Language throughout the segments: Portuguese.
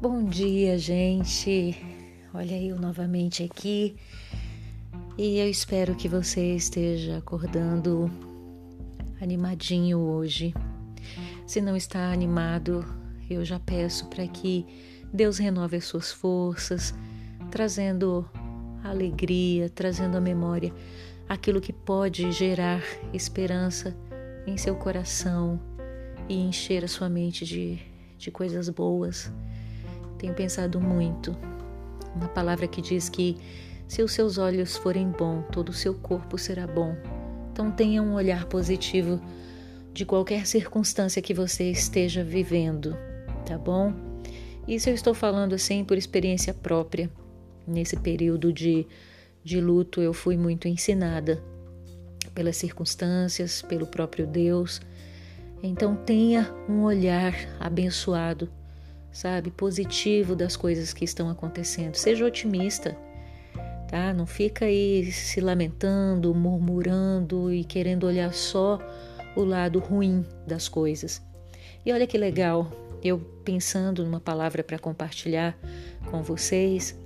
Bom dia, gente. Olha eu novamente aqui e eu espero que você esteja acordando animadinho hoje. Se não está animado, eu já peço para que Deus renove as suas forças, trazendo alegria, trazendo à memória aquilo que pode gerar esperança em seu coração e encher a sua mente de, de coisas boas tenho pensado muito na palavra que diz que se os seus olhos forem bons, todo o seu corpo será bom. Então tenha um olhar positivo de qualquer circunstância que você esteja vivendo, tá bom? Isso eu estou falando assim por experiência própria. Nesse período de, de luto eu fui muito ensinada pelas circunstâncias, pelo próprio Deus. Então tenha um olhar abençoado sabe, positivo das coisas que estão acontecendo. Seja otimista, tá? Não fica aí se lamentando, murmurando e querendo olhar só o lado ruim das coisas. E olha que legal, eu pensando numa palavra para compartilhar com vocês,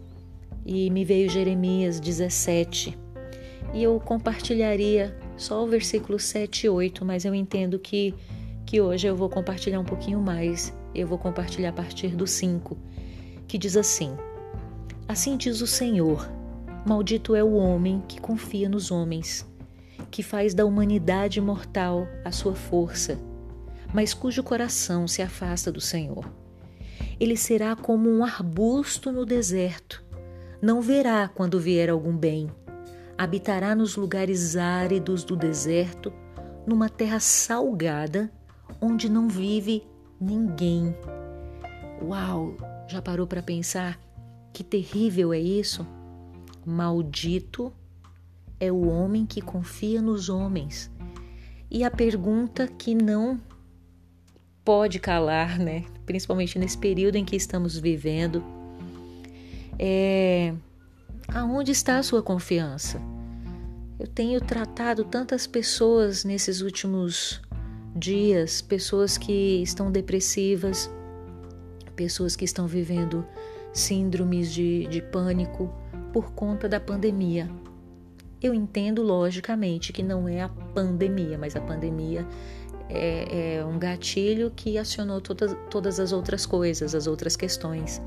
e me veio Jeremias 17. E eu compartilharia só o versículo 7 e 8, mas eu entendo que, que hoje eu vou compartilhar um pouquinho mais eu vou compartilhar a partir do 5, que diz assim: Assim diz o Senhor: Maldito é o homem que confia nos homens, que faz da humanidade mortal a sua força, mas cujo coração se afasta do Senhor. Ele será como um arbusto no deserto, não verá quando vier algum bem. Habitará nos lugares áridos do deserto, numa terra salgada, onde não vive ninguém. Uau! Já parou para pensar que terrível é isso? Maldito é o homem que confia nos homens. E a pergunta que não pode calar, né? Principalmente nesse período em que estamos vivendo, é aonde está a sua confiança? Eu tenho tratado tantas pessoas nesses últimos dias, pessoas que estão depressivas, pessoas que estão vivendo síndromes de, de pânico por conta da pandemia. Eu entendo, logicamente, que não é a pandemia, mas a pandemia é, é um gatilho que acionou todas, todas as outras coisas, as outras questões.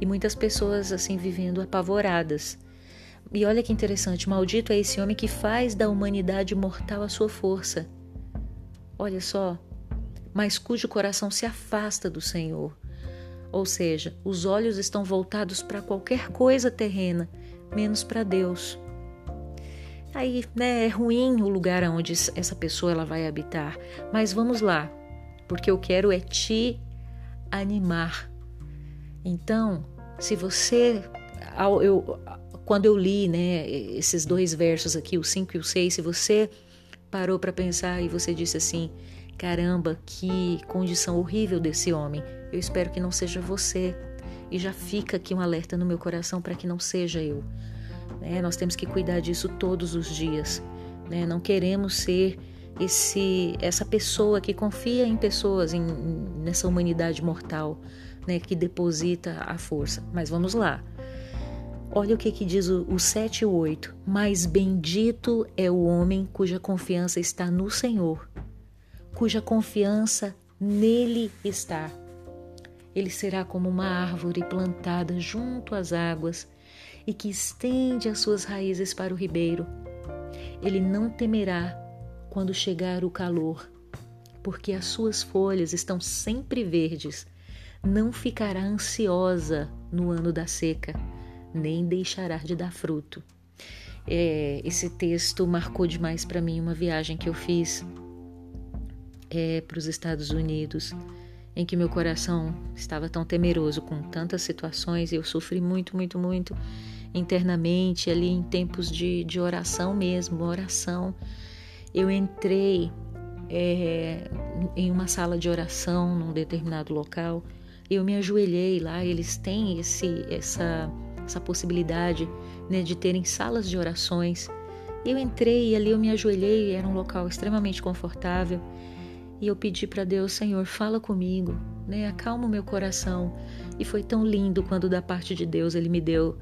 E muitas pessoas, assim, vivendo apavoradas. E olha que interessante: maldito é esse homem que faz da humanidade mortal a sua força Olha só, mas cujo coração se afasta do Senhor. Ou seja, os olhos estão voltados para qualquer coisa terrena, menos para Deus. Aí, né, é ruim o lugar onde essa pessoa ela vai habitar, mas vamos lá, porque eu quero é te animar. Então, se você eu, quando eu li, né, esses dois versos aqui, o 5 e o 6, se você parou para pensar e você disse assim: caramba, que condição horrível desse homem. Eu espero que não seja você. E já fica aqui um alerta no meu coração para que não seja eu. Né? Nós temos que cuidar disso todos os dias. Né? Não queremos ser esse, essa pessoa que confia em pessoas, em, nessa humanidade mortal, né? que deposita a força. Mas vamos lá. Olha o que, que diz o, o 7 e o 8. Mas bendito é o homem cuja confiança está no Senhor, cuja confiança nele está. Ele será como uma árvore plantada junto às águas e que estende as suas raízes para o ribeiro. Ele não temerá quando chegar o calor, porque as suas folhas estão sempre verdes. Não ficará ansiosa no ano da seca nem deixará de dar fruto. É, esse texto marcou demais para mim uma viagem que eu fiz é, para os Estados Unidos, em que meu coração estava tão temeroso com tantas situações eu sofri muito, muito, muito internamente, ali em tempos de, de oração mesmo, oração. Eu entrei é, em uma sala de oração num determinado local, eu me ajoelhei lá, eles têm esse, essa essa possibilidade né, de terem salas de orações. Eu entrei e ali eu me ajoelhei, era um local extremamente confortável. E eu pedi para Deus, Senhor, fala comigo, né? Acalma o meu coração. E foi tão lindo quando da parte de Deus ele me deu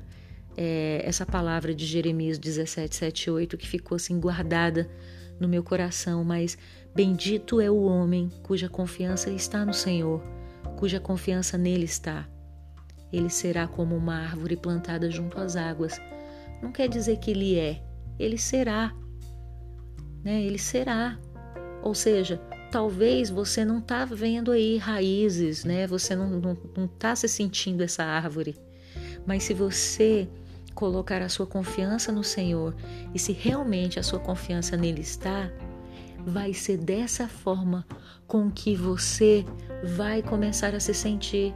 é, essa palavra de Jeremias 17, 7, 8, que ficou assim guardada no meu coração. Mas bendito é o homem cuja confiança está no Senhor, cuja confiança nele está. Ele será como uma árvore plantada junto às águas. Não quer dizer que ele é, ele será. Né? Ele será. Ou seja, talvez você não está vendo aí raízes, né? Você não está tá se sentindo essa árvore. Mas se você colocar a sua confiança no Senhor e se realmente a sua confiança nele está, vai ser dessa forma com que você vai começar a se sentir.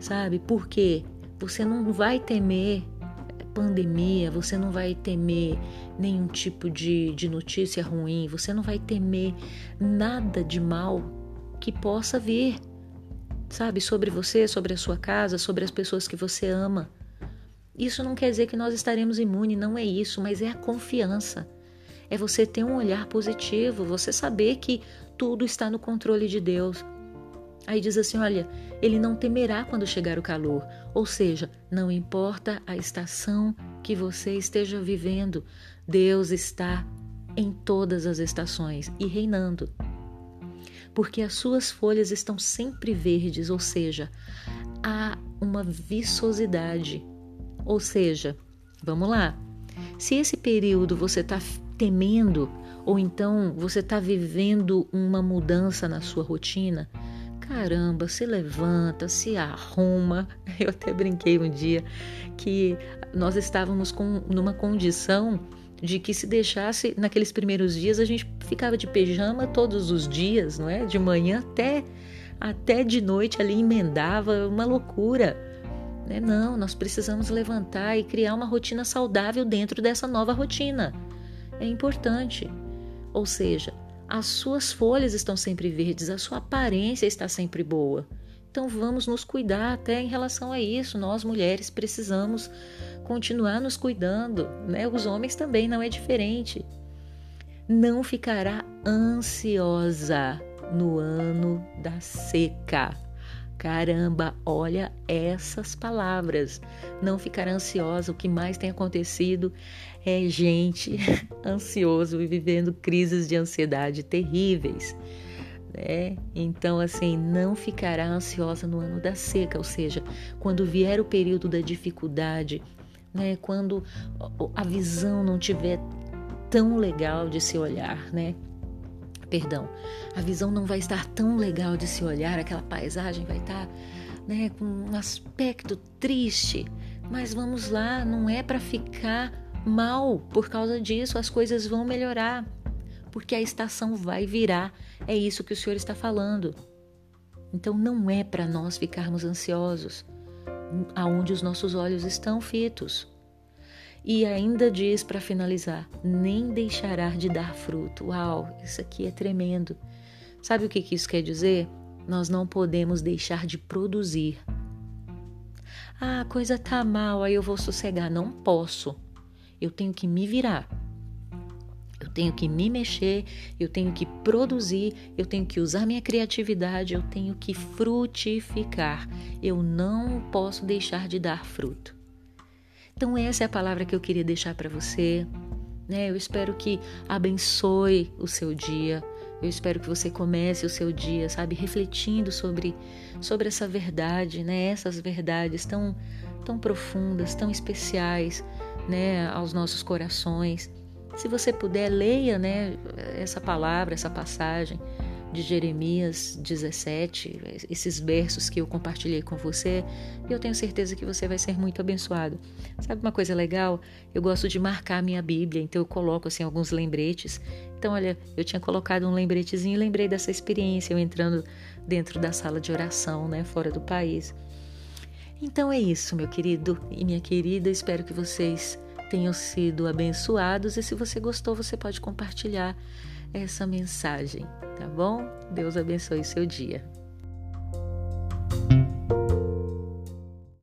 Sabe? Porque você não vai temer pandemia, você não vai temer nenhum tipo de, de notícia ruim, você não vai temer nada de mal que possa vir, sabe, sobre você, sobre a sua casa, sobre as pessoas que você ama. Isso não quer dizer que nós estaremos imunes, não é isso, mas é a confiança. É você ter um olhar positivo, você saber que tudo está no controle de Deus. Aí diz assim: olha, ele não temerá quando chegar o calor. Ou seja, não importa a estação que você esteja vivendo, Deus está em todas as estações e reinando. Porque as suas folhas estão sempre verdes, ou seja, há uma viçosidade. Ou seja, vamos lá. Se esse período você está temendo, ou então você está vivendo uma mudança na sua rotina, caramba, se levanta, se arruma. Eu até brinquei um dia que nós estávamos com, numa condição de que se deixasse naqueles primeiros dias a gente ficava de pijama todos os dias, não é? De manhã até até de noite ali emendava, uma loucura. Né? Não, nós precisamos levantar e criar uma rotina saudável dentro dessa nova rotina. É importante. Ou seja, as suas folhas estão sempre verdes, a sua aparência está sempre boa. Então vamos nos cuidar até em relação a isso. Nós mulheres precisamos continuar nos cuidando, né? Os homens também não é diferente. Não ficará ansiosa no ano da seca. Caramba, olha essas palavras. Não ficar ansiosa. O que mais tem acontecido é gente ansioso e vivendo crises de ansiedade terríveis. Né? Então, assim, não ficará ansiosa no ano da seca, ou seja, quando vier o período da dificuldade, né? quando a visão não tiver tão legal de se olhar, né? perdão, a visão não vai estar tão legal de se olhar, aquela paisagem vai estar né, com um aspecto triste, mas vamos lá, não é para ficar mal por causa disso, as coisas vão melhorar, porque a estação vai virar, é isso que o Senhor está falando. Então não é para nós ficarmos ansiosos aonde os nossos olhos estão fitos. E ainda diz para finalizar: nem deixará de dar fruto. Uau, isso aqui é tremendo. Sabe o que, que isso quer dizer? Nós não podemos deixar de produzir. Ah, a coisa tá mal, aí eu vou sossegar. Não posso. Eu tenho que me virar. Eu tenho que me mexer, eu tenho que produzir, eu tenho que usar minha criatividade, eu tenho que frutificar. Eu não posso deixar de dar fruto. Então, essa é a palavra que eu queria deixar para você. Né? Eu espero que abençoe o seu dia. Eu espero que você comece o seu dia, sabe, refletindo sobre, sobre essa verdade, né? Essas verdades tão, tão profundas, tão especiais, né, aos nossos corações. Se você puder, leia, né, essa palavra, essa passagem de Jeremias 17, esses versos que eu compartilhei com você, e eu tenho certeza que você vai ser muito abençoado. Sabe uma coisa legal? Eu gosto de marcar a minha Bíblia, então eu coloco assim alguns lembretes. Então, olha, eu tinha colocado um lembretezinho e lembrei dessa experiência, eu entrando dentro da sala de oração, né, fora do país. Então é isso, meu querido e minha querida, espero que vocês tenham sido abençoados e se você gostou, você pode compartilhar essa mensagem, tá bom? Deus abençoe seu dia.